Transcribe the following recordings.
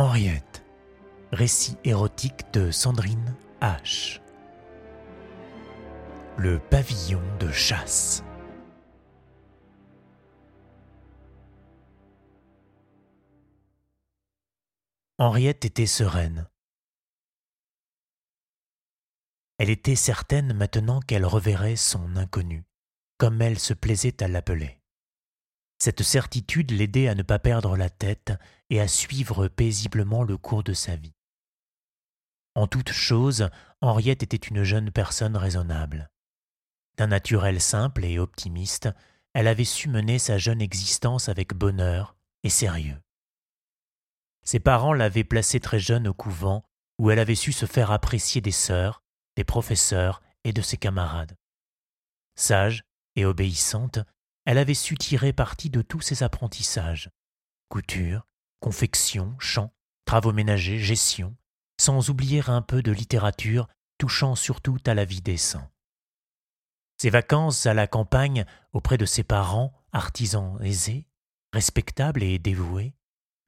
Henriette, récit érotique de Sandrine H. Le pavillon de chasse. Henriette était sereine. Elle était certaine maintenant qu'elle reverrait son inconnu, comme elle se plaisait à l'appeler. Cette certitude l'aidait à ne pas perdre la tête et à suivre paisiblement le cours de sa vie. En toute chose, Henriette était une jeune personne raisonnable. D'un naturel simple et optimiste, elle avait su mener sa jeune existence avec bonheur et sérieux. Ses parents l'avaient placée très jeune au couvent, où elle avait su se faire apprécier des sœurs, des professeurs et de ses camarades. Sage et obéissante, elle avait su tirer parti de tous ses apprentissages couture, confection, chant, travaux ménagers, gestion, sans oublier un peu de littérature touchant surtout à la vie des saints. Ses vacances à la campagne auprès de ses parents, artisans aisés, respectables et dévoués,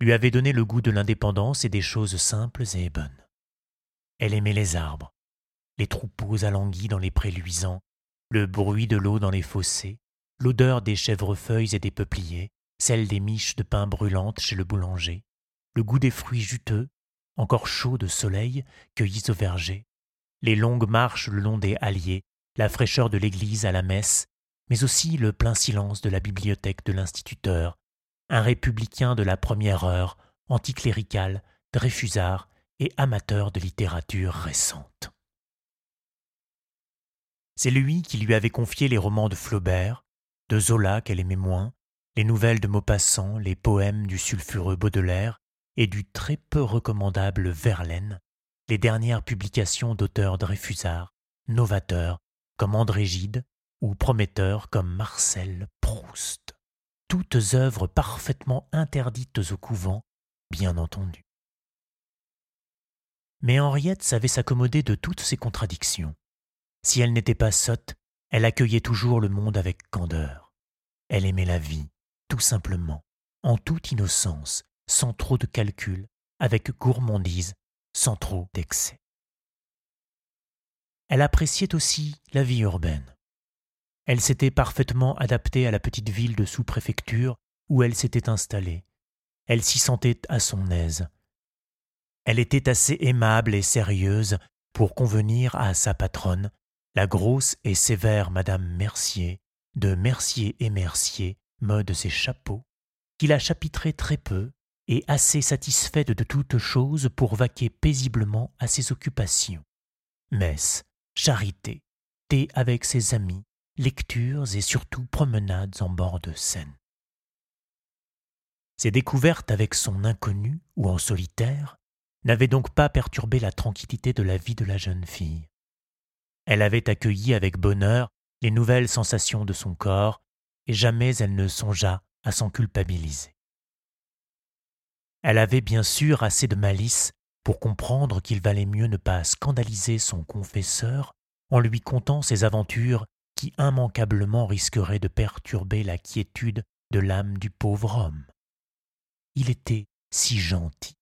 lui avaient donné le goût de l'indépendance et des choses simples et bonnes. Elle aimait les arbres, les troupeaux alanguis dans les prés luisants, le bruit de l'eau dans les fossés, l'odeur des chèvrefeuilles et des peupliers, celle des miches de pain brûlantes chez le boulanger, le goût des fruits juteux, encore chauds de soleil, cueillis au verger, les longues marches le long des halliers, la fraîcheur de l'église à la messe, mais aussi le plein silence de la bibliothèque de l'instituteur, un républicain de la première heure, anticlérical, dreyfusard et amateur de littérature récente. C'est lui qui lui avait confié les romans de Flaubert, de Zola qu'elle aimait moins, les nouvelles de Maupassant, les poèmes du sulfureux Baudelaire et du très peu recommandable Verlaine, les dernières publications d'auteurs Dreyfusard, novateurs comme André Gide ou prometteurs comme Marcel Proust. Toutes œuvres parfaitement interdites au couvent, bien entendu. Mais Henriette savait s'accommoder de toutes ces contradictions. Si elle n'était pas sotte, elle accueillait toujours le monde avec candeur. Elle aimait la vie, tout simplement, en toute innocence, sans trop de calcul, avec gourmandise, sans trop d'excès. Elle appréciait aussi la vie urbaine. Elle s'était parfaitement adaptée à la petite ville de sous-préfecture où elle s'était installée. Elle s'y sentait à son aise. Elle était assez aimable et sérieuse pour convenir à sa patronne, la grosse et sévère Madame Mercier, de Mercier et Mercier, mode ses chapeaux, qui la chapitrait très peu et assez satisfaite de toutes choses pour vaquer paisiblement à ses occupations. Messe, charité, thé avec ses amis, lectures et surtout promenades en bord de Seine. Ses découvertes avec son inconnu ou en solitaire n'avaient donc pas perturbé la tranquillité de la vie de la jeune fille. Elle avait accueilli avec bonheur les nouvelles sensations de son corps, et jamais elle ne songea à s'en culpabiliser. Elle avait bien sûr assez de malice pour comprendre qu'il valait mieux ne pas scandaliser son confesseur en lui contant ses aventures qui immanquablement risqueraient de perturber la quiétude de l'âme du pauvre homme. Il était si gentil.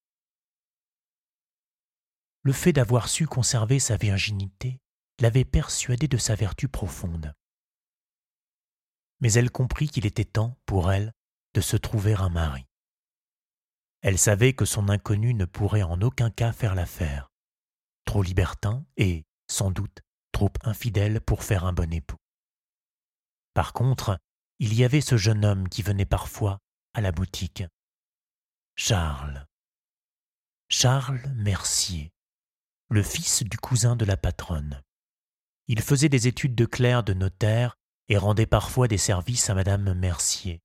Le fait d'avoir su conserver sa virginité l'avait persuadée de sa vertu profonde. Mais elle comprit qu'il était temps, pour elle, de se trouver un mari. Elle savait que son inconnu ne pourrait en aucun cas faire l'affaire, trop libertin et, sans doute, trop infidèle pour faire un bon époux. Par contre, il y avait ce jeune homme qui venait parfois à la boutique. Charles. Charles Mercier, le fils du cousin de la patronne. Il faisait des études de clerc de notaire et rendait parfois des services à Madame Mercier.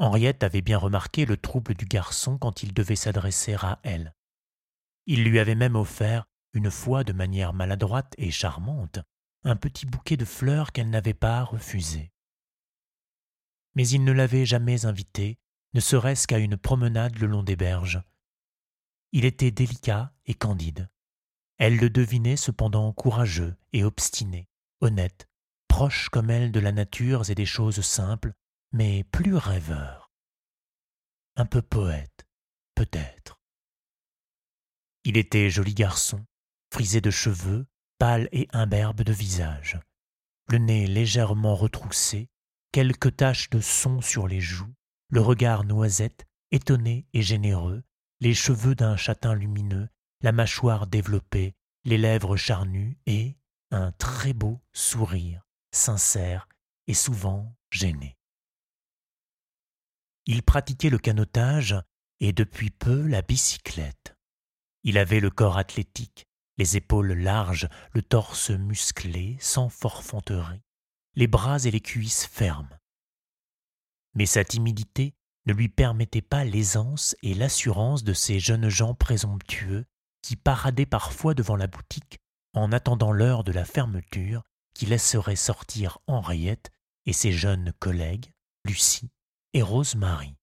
Henriette avait bien remarqué le trouble du garçon quand il devait s'adresser à elle. Il lui avait même offert, une fois de manière maladroite et charmante, un petit bouquet de fleurs qu'elle n'avait pas refusé. Mais il ne l'avait jamais invitée, ne serait-ce qu'à une promenade le long des berges. Il était délicat et candide. Elle le devinait cependant courageux et obstiné, honnête, proche comme elle de la nature et des choses simples, mais plus rêveur. Un peu poète, peut-être. Il était joli garçon, frisé de cheveux, pâle et imberbe de visage, le nez légèrement retroussé, quelques taches de son sur les joues, le regard noisette, étonné et généreux, les cheveux d'un châtain lumineux, la mâchoire développée, les lèvres charnues et un très beau sourire, sincère et souvent gêné. Il pratiquait le canotage et depuis peu la bicyclette. Il avait le corps athlétique, les épaules larges, le torse musclé, sans forfanterie, les bras et les cuisses fermes. Mais sa timidité ne lui permettait pas l'aisance et l'assurance de ces jeunes gens présomptueux qui paradaient parfois devant la boutique en attendant l'heure de la fermeture qui laisserait sortir Henriette et ses jeunes collègues, Lucie et Rosemary.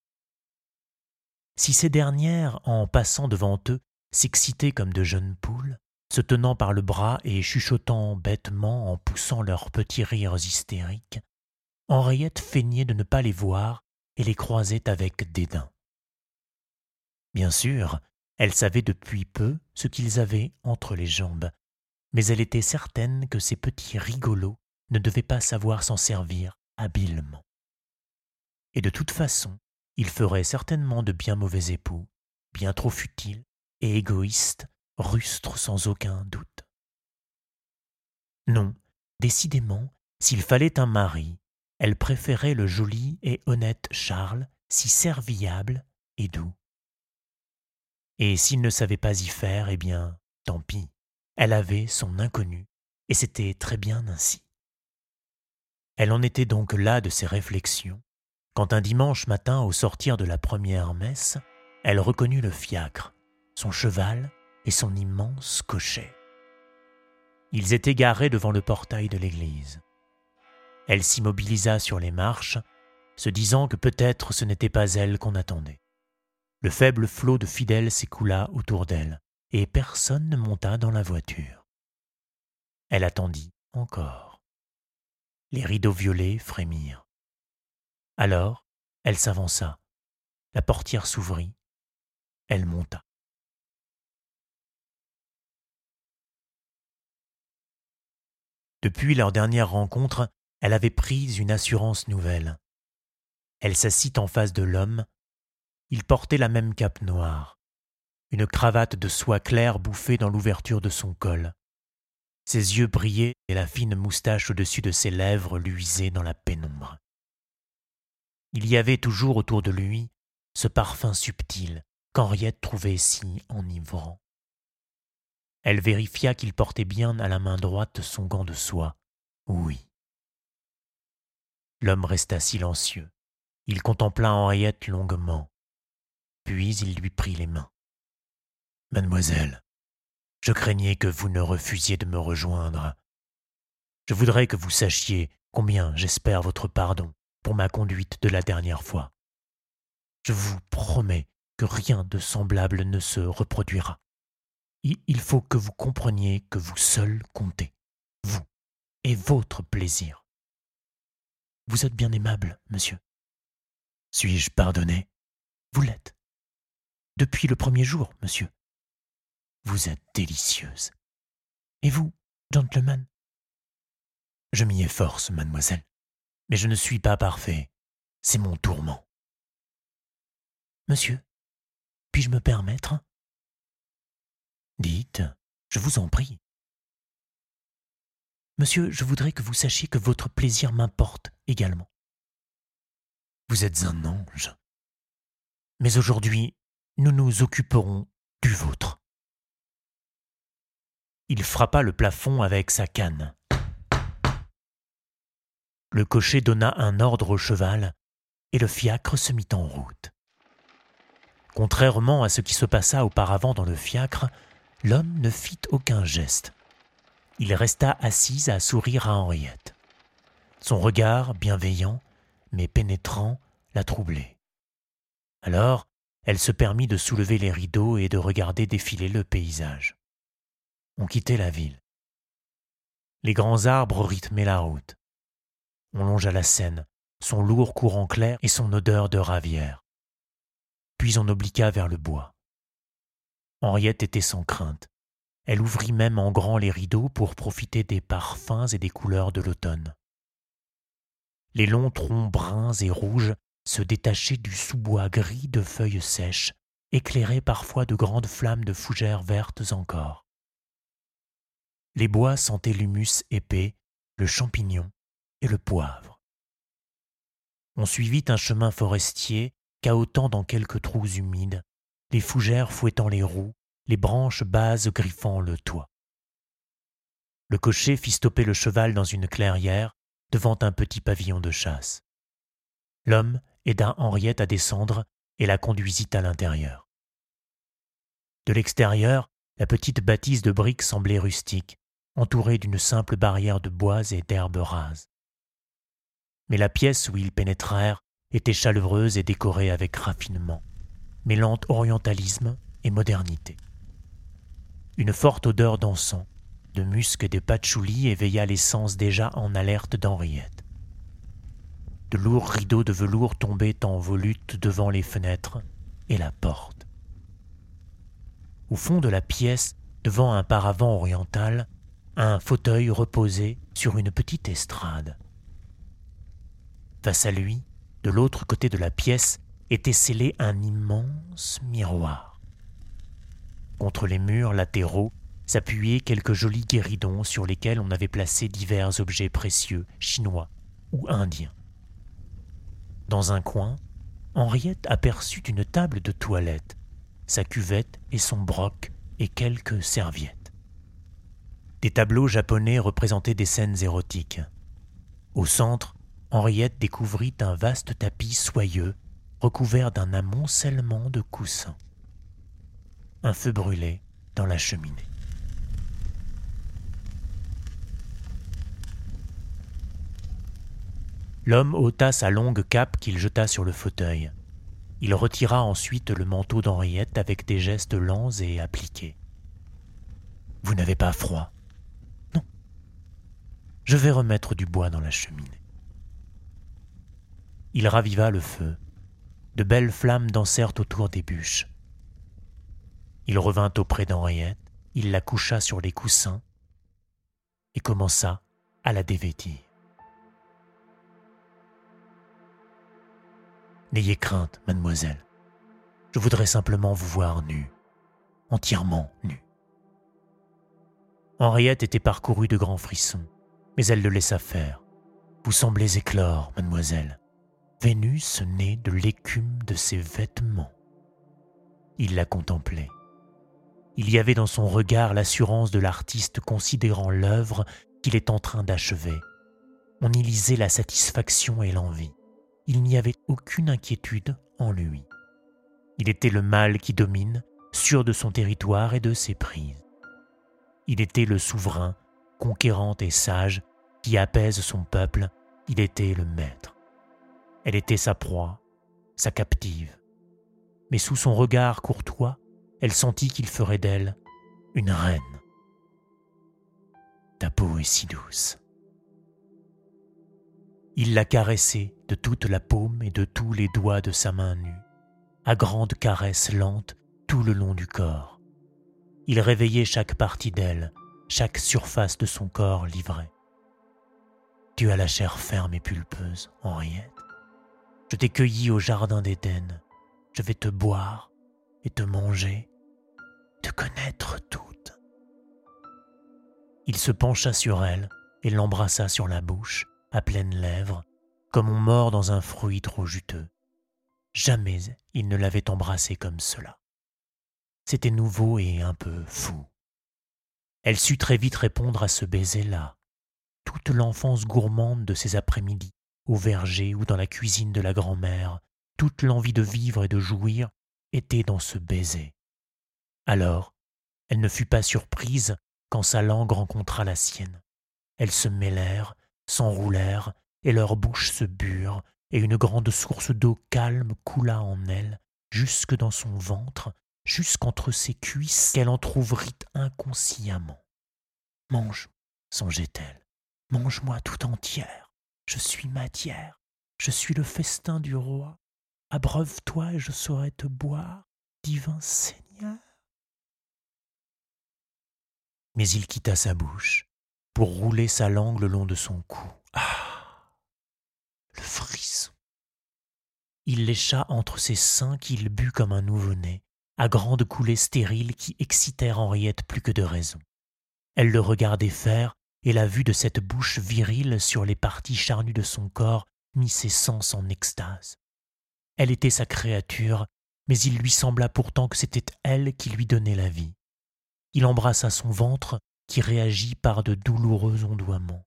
Si ces dernières, en passant devant eux, s'excitaient comme de jeunes poules, se tenant par le bras et chuchotant bêtement en poussant leurs petits rires hystériques, Henriette feignait de ne pas les voir et les croisait avec dédain. Bien sûr, elle savait depuis peu ce qu'ils avaient entre les jambes, mais elle était certaine que ces petits rigolos ne devaient pas savoir s'en servir habilement. Et de toute façon, ils feraient certainement de bien mauvais époux, bien trop futiles et égoïstes, rustres sans aucun doute. Non, décidément, s'il fallait un mari, elle préférait le joli et honnête Charles, si serviable et doux. Et s'il ne savait pas y faire, eh bien, tant pis. Elle avait son inconnu, et c'était très bien ainsi. Elle en était donc là de ses réflexions, quand un dimanche matin, au sortir de la première messe, elle reconnut le fiacre, son cheval et son immense cocher. Ils étaient garés devant le portail de l'église. Elle s'immobilisa sur les marches, se disant que peut-être ce n'était pas elle qu'on attendait. Le faible flot de fidèles s'écoula autour d'elle, et personne ne monta dans la voiture. Elle attendit encore. Les rideaux violets frémirent. Alors, elle s'avança. La portière s'ouvrit. Elle monta. Depuis leur dernière rencontre, elle avait pris une assurance nouvelle. Elle s'assit en face de l'homme. Il portait la même cape noire une cravate de soie claire bouffée dans l'ouverture de son col. Ses yeux brillaient et la fine moustache au-dessus de ses lèvres luisait dans la pénombre. Il y avait toujours autour de lui ce parfum subtil qu'Henriette trouvait si enivrant. Elle vérifia qu'il portait bien à la main droite son gant de soie. Oui. L'homme resta silencieux. Il contempla Henriette longuement. Puis il lui prit les mains. Mademoiselle, je craignais que vous ne refusiez de me rejoindre. Je voudrais que vous sachiez combien j'espère votre pardon pour ma conduite de la dernière fois. Je vous promets que rien de semblable ne se reproduira. Il faut que vous compreniez que vous seul comptez, vous et votre plaisir. Vous êtes bien aimable, monsieur. Suis-je pardonné? Vous l'êtes. Depuis le premier jour, monsieur. Vous êtes délicieuse. Et vous, gentleman? Je m'y efforce, mademoiselle, mais je ne suis pas parfait. C'est mon tourment. Monsieur, puis-je me permettre? Dites, je vous en prie. Monsieur, je voudrais que vous sachiez que votre plaisir m'importe également. Vous êtes un ange. Mais aujourd'hui, nous nous occuperons du vôtre. Il frappa le plafond avec sa canne. Le cocher donna un ordre au cheval, et le fiacre se mit en route. Contrairement à ce qui se passa auparavant dans le fiacre, l'homme ne fit aucun geste. Il resta assis à sourire à Henriette. Son regard, bienveillant, mais pénétrant, la troublait. Alors, elle se permit de soulever les rideaux et de regarder défiler le paysage on quittait la ville. Les grands arbres rythmaient la route. On longea la Seine, son lourd courant clair et son odeur de ravière. Puis on obliqua vers le bois. Henriette était sans crainte. Elle ouvrit même en grand les rideaux pour profiter des parfums et des couleurs de l'automne. Les longs troncs bruns et rouges se détachaient du sous-bois gris de feuilles sèches, éclairés parfois de grandes flammes de fougères vertes encore. Les bois sentaient l'humus épais, le champignon et le poivre. On suivit un chemin forestier, cahotant dans quelques trous humides, les fougères fouettant les roues, les branches basses griffant le toit. Le cocher fit stopper le cheval dans une clairière devant un petit pavillon de chasse. L'homme aida Henriette à descendre et la conduisit à l'intérieur. De l'extérieur, la petite bâtisse de briques semblait rustique, entourée d'une simple barrière de bois et d'herbes rases. Mais la pièce où ils pénétrèrent était chaleureuse et décorée avec raffinement, mêlant orientalisme et modernité. Une forte odeur d'encens, de musc et de patchouli éveilla les sens déjà en alerte d'Henriette. De lourds rideaux de velours tombaient en volute devant les fenêtres et la porte. Au fond de la pièce, devant un paravent oriental, un fauteuil reposait sur une petite estrade. Face à lui, de l'autre côté de la pièce, était scellé un immense miroir. Contre les murs latéraux s'appuyaient quelques jolis guéridons sur lesquels on avait placé divers objets précieux, chinois ou indiens. Dans un coin, Henriette aperçut une table de toilette, sa cuvette et son broc et quelques serviettes. Des tableaux japonais représentaient des scènes érotiques. Au centre, Henriette découvrit un vaste tapis soyeux recouvert d'un amoncellement de coussins. Un feu brûlait dans la cheminée. L'homme ôta sa longue cape qu'il jeta sur le fauteuil. Il retira ensuite le manteau d'Henriette avec des gestes lents et appliqués. Vous n'avez pas froid Non. Je vais remettre du bois dans la cheminée. Il raviva le feu. De belles flammes dansèrent autour des bûches. Il revint auprès d'Henriette, il la coucha sur les coussins et commença à la dévêtir. N'ayez crainte, mademoiselle. Je voudrais simplement vous voir nue, entièrement nue. Henriette était parcourue de grands frissons, mais elle le laissa faire. Vous semblez éclore, mademoiselle. Vénus naît de l'écume de ses vêtements. Il la contemplait. Il y avait dans son regard l'assurance de l'artiste considérant l'œuvre qu'il est en train d'achever. On y lisait la satisfaction et l'envie il n'y avait aucune inquiétude en lui. Il était le mâle qui domine, sûr de son territoire et de ses prises. Il était le souverain, conquérant et sage, qui apaise son peuple, il était le maître. Elle était sa proie, sa captive. Mais sous son regard courtois, elle sentit qu'il ferait d'elle une reine. Ta peau est si douce. Il la caressait de toute la paume et de tous les doigts de sa main nue, à grandes caresses lentes tout le long du corps. Il réveillait chaque partie d'elle, chaque surface de son corps livré. Tu as la chair ferme et pulpeuse, Henriette. Je t'ai cueillie au jardin d'Éden. Je vais te boire et te manger, te connaître toute. Il se pencha sur elle et l'embrassa sur la bouche à pleines lèvres, comme on mord dans un fruit trop juteux. Jamais il ne l'avait embrassée comme cela. C'était nouveau et un peu fou. Elle sut très vite répondre à ce baiser-là. Toute l'enfance gourmande de ces après-midi, au verger ou dans la cuisine de la grand-mère, toute l'envie de vivre et de jouir était dans ce baiser. Alors, elle ne fut pas surprise quand sa langue rencontra la sienne. Elles se mêlèrent s'enroulèrent et leurs bouches se burent, et une grande source d'eau calme coula en elle, jusque dans son ventre, jusqu'entre ses cuisses qu'elle entr'ouvrit inconsciemment. Mange, songeait-elle, mange-moi tout entière, je suis matière, je suis le festin du roi, abreuve-toi et je saurai te boire, divin Seigneur. Mais il quitta sa bouche pour rouler sa langue le long de son cou. Ah Le frisson Il lécha entre ses seins qu'il but comme un nouveau-né, à grandes coulées stériles qui excitèrent Henriette plus que de raison. Elle le regardait faire, et la vue de cette bouche virile sur les parties charnues de son corps mit ses sens en extase. Elle était sa créature, mais il lui sembla pourtant que c'était elle qui lui donnait la vie. Il embrassa son ventre, qui réagit par de douloureux ondoiements.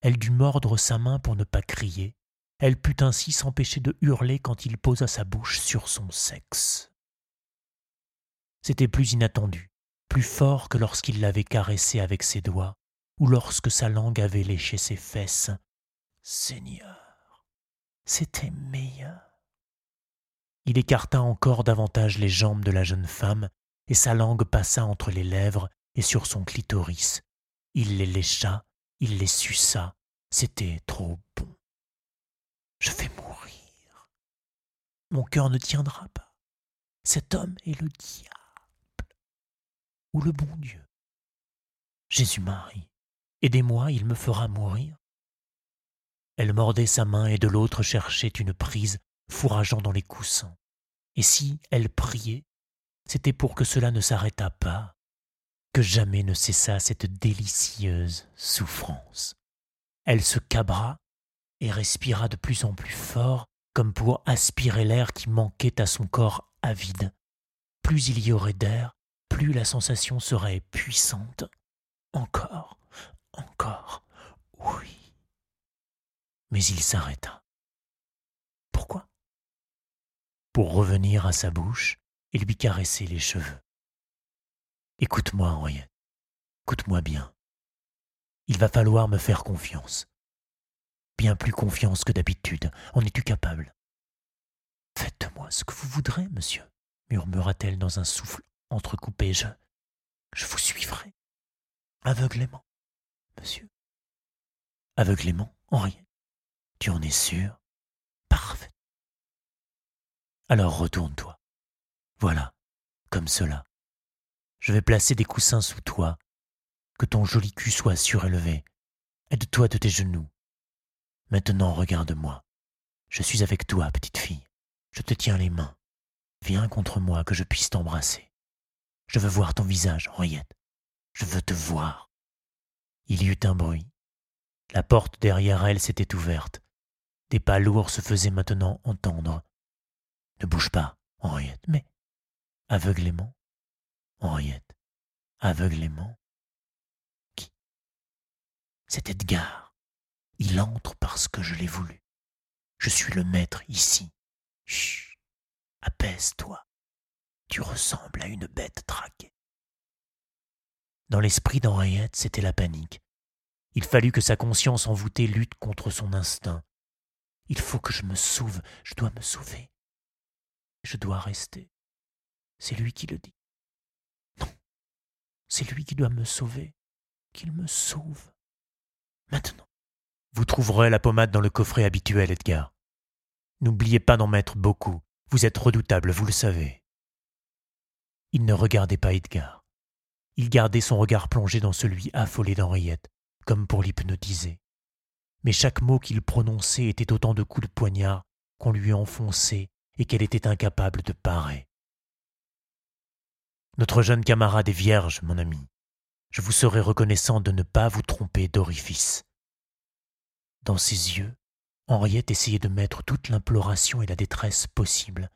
Elle dut mordre sa main pour ne pas crier. Elle put ainsi s'empêcher de hurler quand il posa sa bouche sur son sexe. C'était plus inattendu, plus fort que lorsqu'il l'avait caressée avec ses doigts, ou lorsque sa langue avait léché ses fesses. Seigneur, c'était meilleur. Il écarta encore davantage les jambes de la jeune femme, et sa langue passa entre les lèvres et sur son clitoris. Il les lécha, il les suça, c'était trop bon. Je vais mourir. Mon cœur ne tiendra pas. Cet homme est le diable ou le bon Dieu. Jésus-Marie, aidez-moi, il me fera mourir. Elle mordait sa main et de l'autre cherchait une prise, fourrageant dans les coussins. Et si elle priait, c'était pour que cela ne s'arrêtât pas, que jamais ne cessa cette délicieuse souffrance. Elle se cabra et respira de plus en plus fort, comme pour aspirer l'air qui manquait à son corps avide. Plus il y aurait d'air, plus la sensation serait puissante. Encore, encore, oui. Mais il s'arrêta. Pourquoi? Pour revenir à sa bouche et lui caresser les cheveux. Écoute-moi, Henriette. Écoute-moi bien. Il va falloir me faire confiance. Bien plus confiance que d'habitude. En es-tu capable? Faites de moi ce que vous voudrez, monsieur, murmura-t-elle dans un souffle entrecoupé. Je, je vous suivrai. Aveuglément, monsieur. Aveuglément, Henriette. Tu en es sûr? Parfait. Alors retourne-toi. Voilà, comme cela. Je vais placer des coussins sous toi, que ton joli cul soit surélevé. Aide-toi de tes genoux. Maintenant regarde-moi. Je suis avec toi, petite fille. Je te tiens les mains. Viens contre moi que je puisse t'embrasser. Je veux voir ton visage, Henriette. Je veux te voir. Il y eut un bruit. La porte derrière elle s'était ouverte. Des pas lourds se faisaient maintenant entendre. Ne bouge pas, Henriette, mais aveuglément, Henriette, aveuglément. Qui? C'est Edgar. Il entre parce que je l'ai voulu. Je suis le maître ici. Chut, apaise-toi. Tu ressembles à une bête traquée. Dans l'esprit d'Henriette, c'était la panique. Il fallut que sa conscience envoûtée lutte contre son instinct. Il faut que je me sauve, je dois me sauver. Je dois rester. C'est lui qui le dit. C'est lui qui doit me sauver. Qu'il me sauve. Maintenant. Vous trouverez la pommade dans le coffret habituel, Edgar. N'oubliez pas d'en mettre beaucoup. Vous êtes redoutable, vous le savez. Il ne regardait pas Edgar. Il gardait son regard plongé dans celui affolé d'Henriette, comme pour l'hypnotiser. Mais chaque mot qu'il prononçait était autant de coups de poignard qu'on lui enfonçait et qu'elle était incapable de parer. Notre jeune camarade est vierge, mon ami. Je vous serai reconnaissant de ne pas vous tromper d'orifice. Dans ses yeux, Henriette essayait de mettre toute l'imploration et la détresse possible.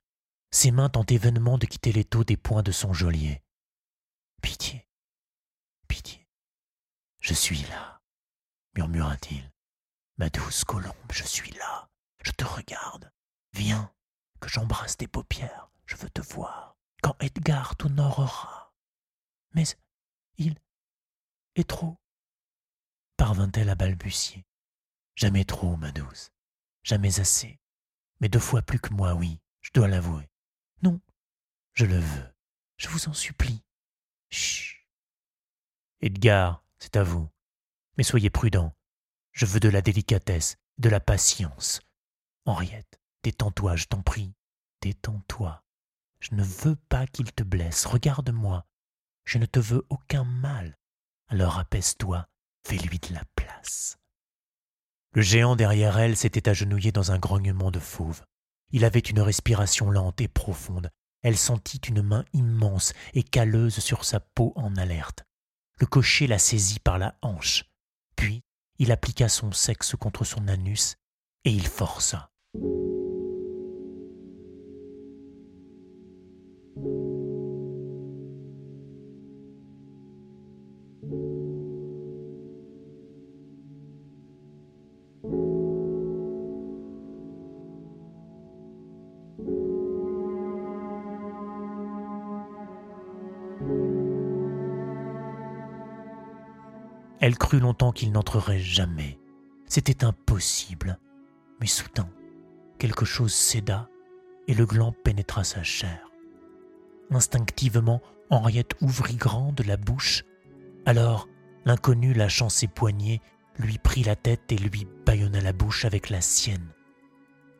Ses mains tentaient vainement de quitter l'étau des poings de son geôlier. Pitié, pitié. Je suis là, murmura-t-il. Ma douce colombe, je suis là. Je te regarde. Viens, que j'embrasse tes paupières. Je veux te voir quand Edgar t'honorera. Mais il est trop. Parvint-elle à balbutier. Jamais trop, ma douce. Jamais assez. Mais deux fois plus que moi, oui, je dois l'avouer. Non, je le veux. Je vous en supplie. Chut. Edgar, c'est à vous. Mais soyez prudent. Je veux de la délicatesse, de la patience. Henriette, détends-toi, je t'en prie. Détends-toi. Je ne veux pas qu'il te blesse. Regarde-moi. Je ne te veux aucun mal. Alors apaise-toi, fais-lui de la place. Le géant derrière elle s'était agenouillé dans un grognement de fauve. Il avait une respiration lente et profonde. Elle sentit une main immense et calleuse sur sa peau en alerte. Le cocher la saisit par la hanche. Puis il appliqua son sexe contre son anus et il força. Elle crut longtemps qu'il n'entrerait jamais. C'était impossible. Mais soudain, quelque chose céda et le gland pénétra sa chair. Instinctivement, Henriette ouvrit grande la bouche. Alors, l'inconnu, lâchant ses poignets, lui prit la tête et lui bâillonna la bouche avec la sienne.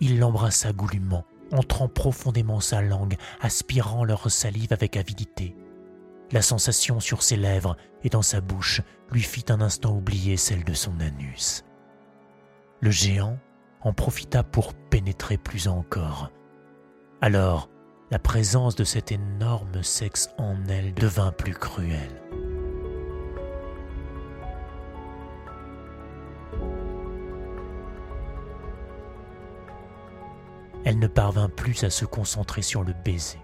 Il l'embrassa goulûment, entrant profondément sa langue, aspirant leur salive avec avidité. La sensation sur ses lèvres et dans sa bouche lui fit un instant oublier celle de son anus. Le géant en profita pour pénétrer plus encore. Alors, la présence de cet énorme sexe en elle devint plus cruelle. Elle ne parvint plus à se concentrer sur le baiser.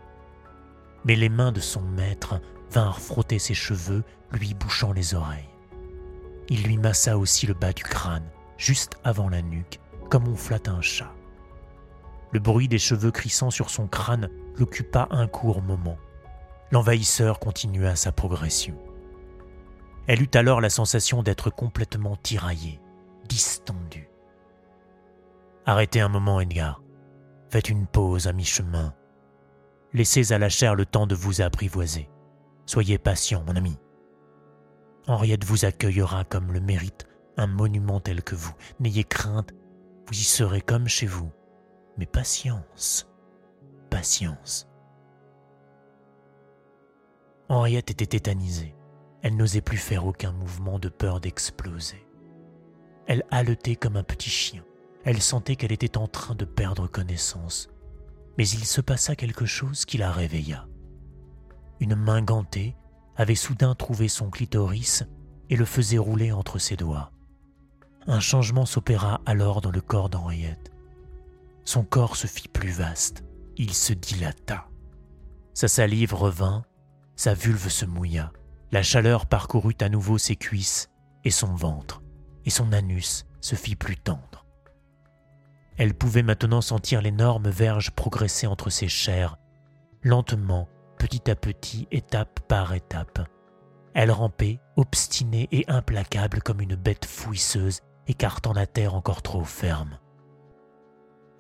Mais les mains de son maître vinrent frotter ses cheveux, lui bouchant les oreilles. Il lui massa aussi le bas du crâne, juste avant la nuque, comme on flatte un chat. Le bruit des cheveux crissant sur son crâne l'occupa un court moment. L'envahisseur continua sa progression. Elle eut alors la sensation d'être complètement tiraillée, distendue. Arrêtez un moment, Edgar. Faites une pause à mi-chemin. Laissez à la chair le temps de vous apprivoiser. Soyez patient, mon ami. Henriette vous accueillera comme le mérite un monument tel que vous. N'ayez crainte, vous y serez comme chez vous. Mais patience, patience. Henriette était tétanisée. Elle n'osait plus faire aucun mouvement de peur d'exploser. Elle haletait comme un petit chien. Elle sentait qu'elle était en train de perdre connaissance. Mais il se passa quelque chose qui la réveilla. Une main gantée avait soudain trouvé son clitoris et le faisait rouler entre ses doigts. Un changement s'opéra alors dans le corps d'Henriette. Son corps se fit plus vaste, il se dilata. Sa salive revint, sa vulve se mouilla, la chaleur parcourut à nouveau ses cuisses et son ventre, et son anus se fit plus tendre. Elle pouvait maintenant sentir l'énorme verge progresser entre ses chairs, lentement, petit à petit, étape par étape. Elle rampait, obstinée et implacable comme une bête fouisseuse, écartant la terre encore trop ferme.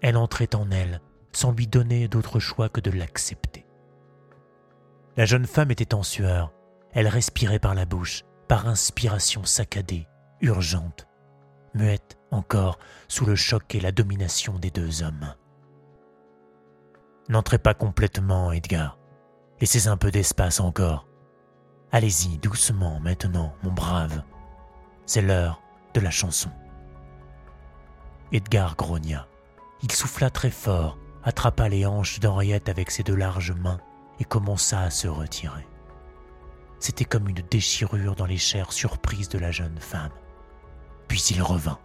Elle entrait en elle, sans lui donner d'autre choix que de l'accepter. La jeune femme était en sueur. Elle respirait par la bouche, par inspiration saccadée, urgente, muette encore sous le choc et la domination des deux hommes. N'entrez pas complètement, Edgar. Laissez un peu d'espace encore. Allez-y doucement maintenant, mon brave. C'est l'heure de la chanson. Edgar grogna. Il souffla très fort, attrapa les hanches d'Henriette avec ses deux larges mains et commença à se retirer. C'était comme une déchirure dans les chairs surprises de la jeune femme. Puis il revint.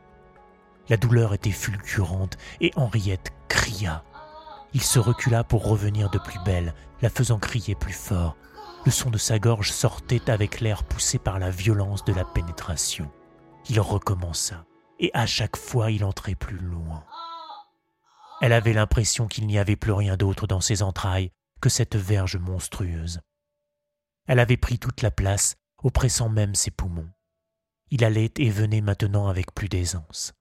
La douleur était fulgurante et Henriette cria il se recula pour revenir de plus belle, la faisant crier plus fort. Le son de sa gorge sortait avec l'air poussé par la violence de la pénétration. Il recommença, et à chaque fois il entrait plus loin. Elle avait l'impression qu'il n'y avait plus rien d'autre dans ses entrailles que cette verge monstrueuse. Elle avait pris toute la place, oppressant même ses poumons. Il allait et venait maintenant avec plus d'aisance.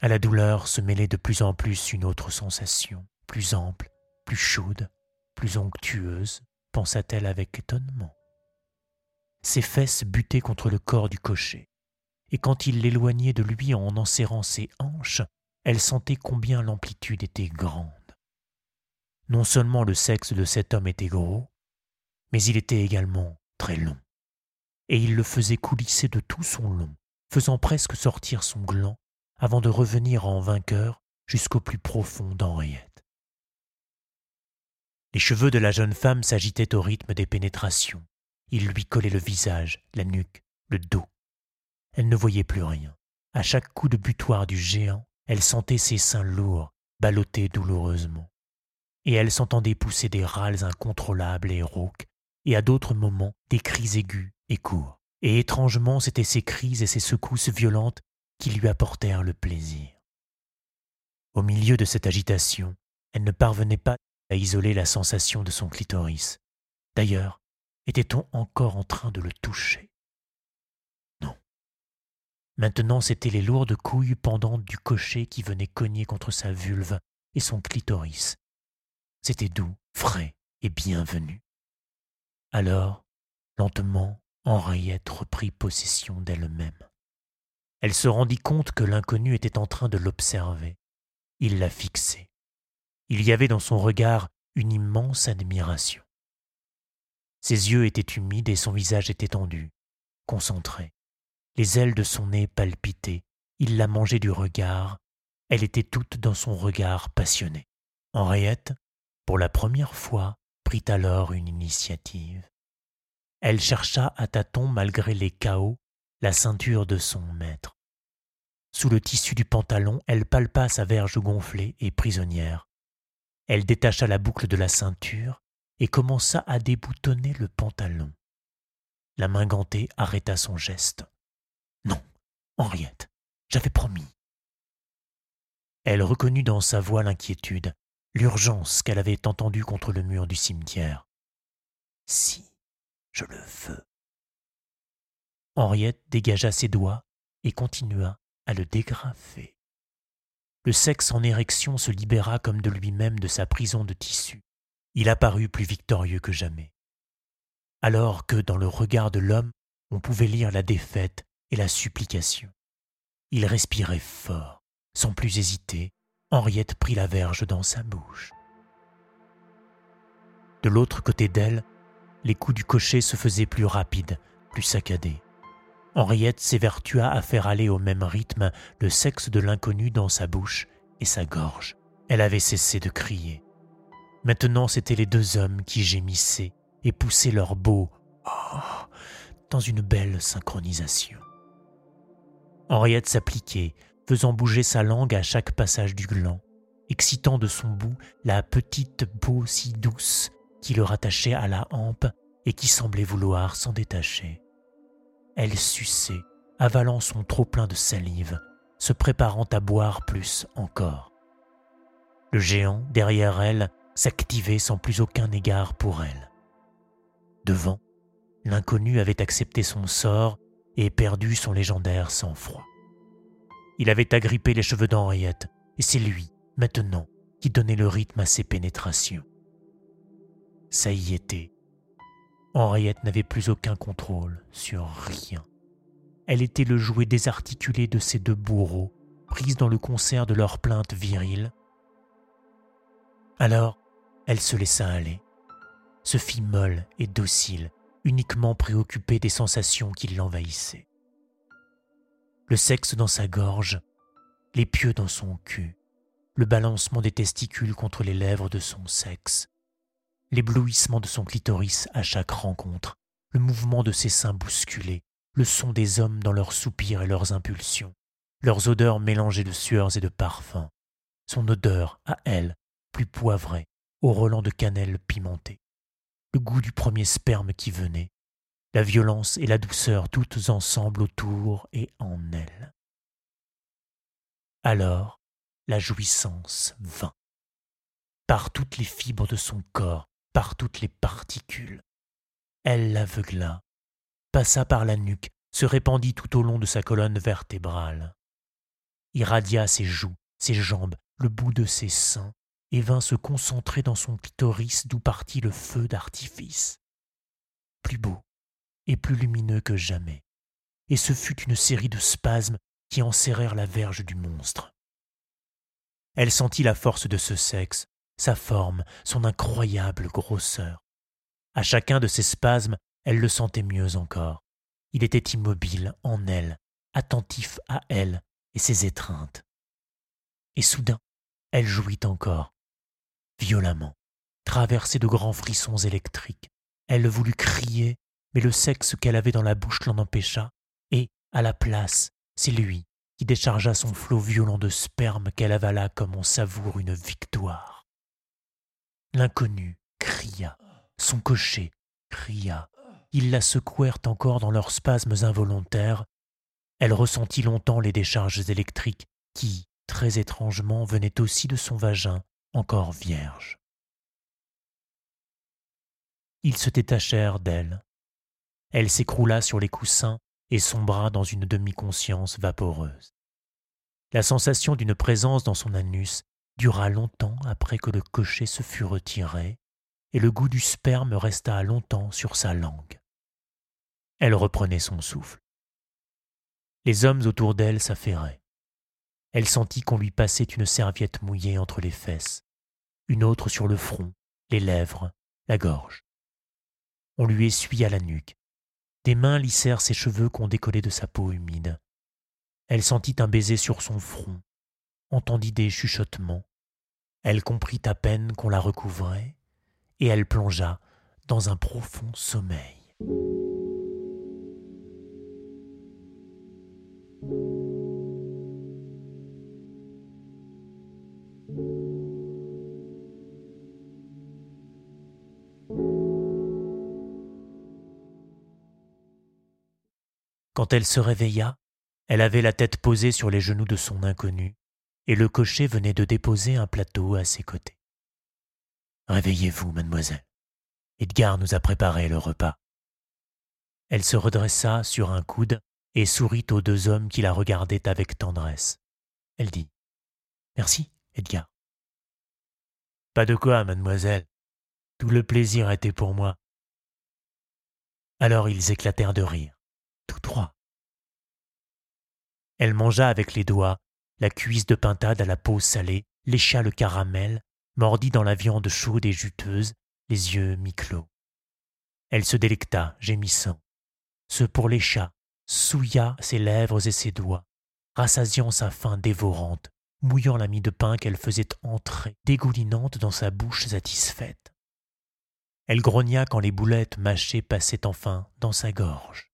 À la douleur se mêlait de plus en plus une autre sensation, plus ample, plus chaude, plus onctueuse, pensa-t-elle avec étonnement. Ses fesses butaient contre le corps du cocher, et quand il l'éloignait de lui en enserrant ses hanches, elle sentait combien l'amplitude était grande. Non seulement le sexe de cet homme était gros, mais il était également très long. et il le faisait coulisser de tout son long, faisant presque sortir son gland avant de revenir en vainqueur jusqu'au plus profond d'Henriette. Les cheveux de la jeune femme s'agitaient au rythme des pénétrations. Ils lui collaient le visage, la nuque, le dos. Elle ne voyait plus rien. À chaque coup de butoir du géant, elle sentait ses seins lourds, ballottés douloureusement. Et elle s'entendait pousser des râles incontrôlables et rauques, et à d'autres moments des cris aigus et courts. Et étrangement, c'étaient ces cris et ces secousses violentes qui lui apportèrent le plaisir. Au milieu de cette agitation, elle ne parvenait pas à isoler la sensation de son clitoris. D'ailleurs, était-on encore en train de le toucher? Maintenant, c'étaient les lourdes couilles pendantes du cocher qui venaient cogner contre sa vulve et son clitoris. C'était doux, frais et bienvenu. Alors, lentement, Henriette reprit possession d'elle-même. Elle se rendit compte que l'inconnu était en train de l'observer. Il la fixait. Il y avait dans son regard une immense admiration. Ses yeux étaient humides et son visage était tendu, concentré. Les ailes de son nez palpitaient. Il la mangeait du regard. Elle était toute dans son regard passionné. Henriette, pour la première fois, prit alors une initiative. Elle chercha à tâtons, malgré les chaos, la ceinture de son maître. Sous le tissu du pantalon, elle palpa sa verge gonflée et prisonnière. Elle détacha la boucle de la ceinture et commença à déboutonner le pantalon. La main gantée arrêta son geste. Henriette, j'avais promis. Elle reconnut dans sa voix l'inquiétude, l'urgence qu'elle avait entendue contre le mur du cimetière. Si, je le veux. Henriette dégagea ses doigts et continua à le dégrafer. Le sexe en érection se libéra comme de lui-même de sa prison de tissu. Il apparut plus victorieux que jamais. Alors que dans le regard de l'homme, on pouvait lire la défaite la supplication. Il respirait fort. Sans plus hésiter, Henriette prit la verge dans sa bouche. De l'autre côté d'elle, les coups du cocher se faisaient plus rapides, plus saccadés. Henriette s'évertua à faire aller au même rythme le sexe de l'inconnu dans sa bouche et sa gorge. Elle avait cessé de crier. Maintenant, c'étaient les deux hommes qui gémissaient et poussaient leur beau oh dans une belle synchronisation. Henriette s'appliquait, faisant bouger sa langue à chaque passage du gland, excitant de son bout la petite peau si douce qui le rattachait à la hampe et qui semblait vouloir s'en détacher. Elle suçait, avalant son trop-plein de salive, se préparant à boire plus encore. Le géant, derrière elle, s'activait sans plus aucun égard pour elle. Devant, l'inconnu avait accepté son sort et perdu son légendaire sang-froid. Il avait agrippé les cheveux d'Henriette, et c'est lui, maintenant, qui donnait le rythme à ses pénétrations ça y était. Henriette n'avait plus aucun contrôle sur rien. Elle était le jouet désarticulé de ces deux bourreaux, prises dans le concert de leurs plaintes viriles. Alors, elle se laissa aller, se fit molle et docile, uniquement préoccupée des sensations qui l'envahissaient. Le sexe dans sa gorge, les pieux dans son cul, le balancement des testicules contre les lèvres de son sexe, l'éblouissement de son clitoris à chaque rencontre, le mouvement de ses seins bousculés, le son des hommes dans leurs soupirs et leurs impulsions, leurs odeurs mélangées de sueurs et de parfums, son odeur, à elle, plus poivrée, au relent de cannelle pimentée, le goût du premier sperme qui venait, la violence et la douceur toutes ensemble autour et en elle. Alors, la jouissance vint. Par toutes les fibres de son corps, par toutes les particules. Elle l'aveugla, passa par la nuque, se répandit tout au long de sa colonne vertébrale, irradia ses joues, ses jambes, le bout de ses seins, et vint se concentrer dans son clitoris d'où partit le feu d'artifice. Plus beau et plus lumineux que jamais, et ce fut une série de spasmes qui enserrèrent la verge du monstre. Elle sentit la force de ce sexe, sa forme, son incroyable grosseur. À chacun de ces spasmes, elle le sentait mieux encore. il était immobile en elle, attentif à elle et ses étreintes. Et soudain, elle jouit encore, violemment, traversée de grands frissons électriques. Elle voulut crier, mais le sexe qu'elle avait dans la bouche l'en empêcha, et, à la place, c'est lui qui déchargea son flot violent de sperme qu'elle avala comme on savoure une victoire. L'inconnu cria, son cocher cria, ils la secouèrent encore dans leurs spasmes involontaires. Elle ressentit longtemps les décharges électriques qui, très étrangement, venaient aussi de son vagin encore vierge. Ils se détachèrent d'elle. Elle s'écroula sur les coussins et sombra dans une demi-conscience vaporeuse. La sensation d'une présence dans son anus dura longtemps après que le cocher se fut retiré, et le goût du sperme resta longtemps sur sa langue. Elle reprenait son souffle. Les hommes autour d'elle s'affairaient. Elle sentit qu'on lui passait une serviette mouillée entre les fesses, une autre sur le front, les lèvres, la gorge. On lui essuya la nuque. Des mains lissèrent ses cheveux qu'on décollait de sa peau humide. Elle sentit un baiser sur son front, entendit des chuchotements. Elle comprit à peine qu'on la recouvrait, et elle plongea dans un profond sommeil. Quand elle se réveilla, elle avait la tête posée sur les genoux de son inconnu, et le cocher venait de déposer un plateau à ses côtés. Réveillez-vous, mademoiselle. Edgar nous a préparé le repas. Elle se redressa sur un coude et sourit aux deux hommes qui la regardaient avec tendresse. Elle dit Merci, Edgar. Pas de quoi, mademoiselle. Tout le plaisir était pour moi. Alors ils éclatèrent de rire, tous trois. Elle mangea avec les doigts la cuisse de pintade à la peau salée, lécha le caramel, mordit dans la viande chaude et juteuse, les yeux mi-clos. Elle se délecta, gémissant. Ce pour les souilla ses lèvres et ses doigts, rassasiant sa faim dévorante, mouillant la mie de pain qu'elle faisait entrer, dégoulinante dans sa bouche satisfaite. Elle grogna quand les boulettes mâchées passaient enfin dans sa gorge.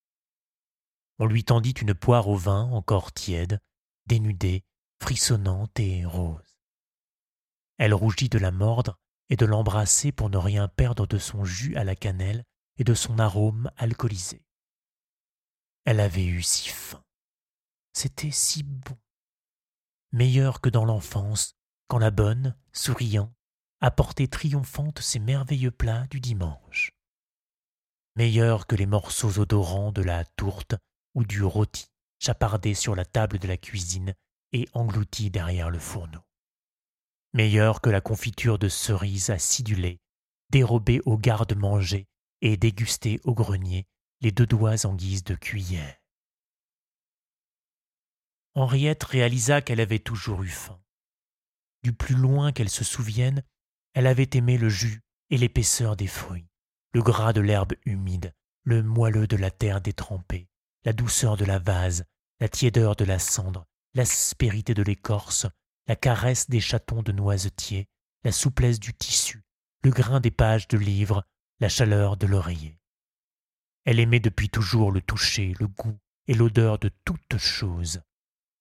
On lui tendit une poire au vin encore tiède, dénudée, frissonnante et rose. Elle rougit de la mordre et de l'embrasser pour ne rien perdre de son jus à la cannelle et de son arôme alcoolisé. Elle avait eu si faim. C'était si bon. Meilleur que dans l'enfance, quand la bonne, souriant, apportait triomphante ses merveilleux plats du dimanche. Meilleur que les morceaux odorants de la tourte ou du rôti chapardés sur la table de la cuisine et engloutis derrière le fourneau. Meilleur que la confiture de cerises acidulée, dérobée au garde-manger et dégustée au grenier les deux doigts en guise de cuillère. Henriette réalisa qu'elle avait toujours eu faim. Du plus loin qu'elle se souvienne, elle avait aimé le jus et l'épaisseur des fruits, le gras de l'herbe humide, le moelleux de la terre détrempée, la douceur de la vase, la tiédeur de la cendre, l'aspérité de l'écorce, la caresse des chatons de noisetier, la souplesse du tissu, le grain des pages de livres, la chaleur de l'oreiller. Elle aimait depuis toujours le toucher, le goût et l'odeur de toutes choses,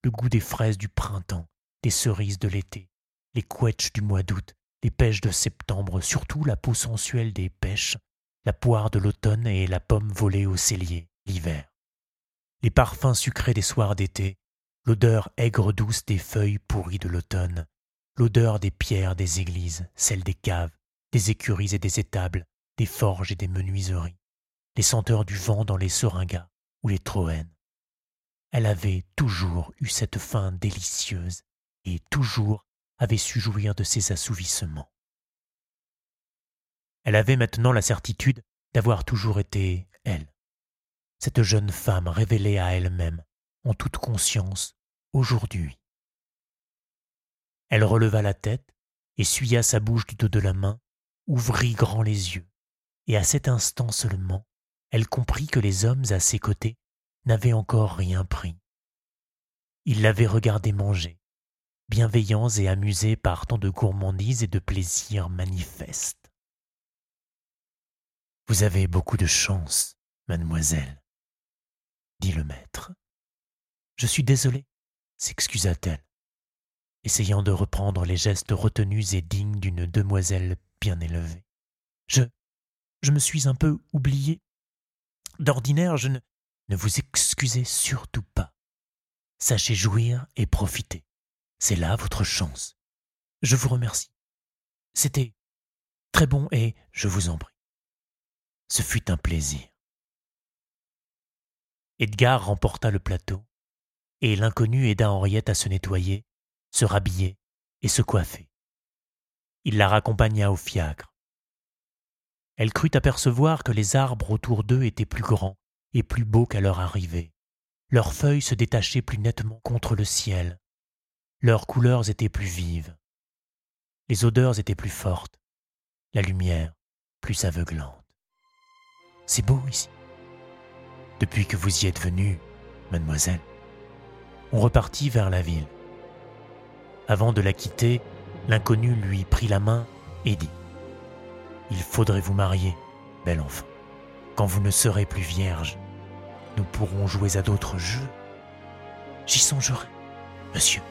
le goût des fraises du printemps, des cerises de l'été, les couetches du mois d'août, les pêches de septembre, surtout la peau sensuelle des pêches, la poire de l'automne et la pomme volée au cellier l'hiver. Les parfums sucrés des soirs d'été, l'odeur aigre douce des feuilles pourries de l'automne, l'odeur des pierres des églises, celle des caves, des écuries et des étables, des forges et des menuiseries, les senteurs du vent dans les seringas ou les troènes. Elle avait toujours eu cette faim délicieuse et toujours avait su jouir de ses assouvissements. Elle avait maintenant la certitude d'avoir toujours été cette jeune femme révélée à elle-même, en toute conscience, aujourd'hui. Elle releva la tête, essuya sa bouche du dos de la main, ouvrit grand les yeux, et à cet instant seulement, elle comprit que les hommes à ses côtés n'avaient encore rien pris. Ils l'avaient regardé manger, bienveillants et amusés par tant de gourmandises et de plaisirs manifestes. Vous avez beaucoup de chance, mademoiselle, dit le maître. Je suis désolé, s'excusa-t-elle, essayant de reprendre les gestes retenus et dignes d'une demoiselle bien élevée. Je. je me suis un peu oublié. D'ordinaire, je ne. ne vous excusez surtout pas. Sachez jouir et profiter. C'est là votre chance. Je vous remercie. C'était très bon et je vous en prie. Ce fut un plaisir. Edgar remporta le plateau, et l'inconnu aida Henriette à se nettoyer, se rhabiller et se coiffer. Il la raccompagna au fiacre. Elle crut apercevoir que les arbres autour d'eux étaient plus grands et plus beaux qu'à leur arrivée. Leurs feuilles se détachaient plus nettement contre le ciel. Leurs couleurs étaient plus vives. Les odeurs étaient plus fortes. La lumière plus aveuglante. C'est beau ici. Depuis que vous y êtes venue, mademoiselle, on repartit vers la ville. Avant de la quitter, l'inconnu lui prit la main et dit Il faudrait vous marier, bel enfant. Quand vous ne serez plus vierge, nous pourrons jouer à d'autres jeux. J'y songerai, monsieur.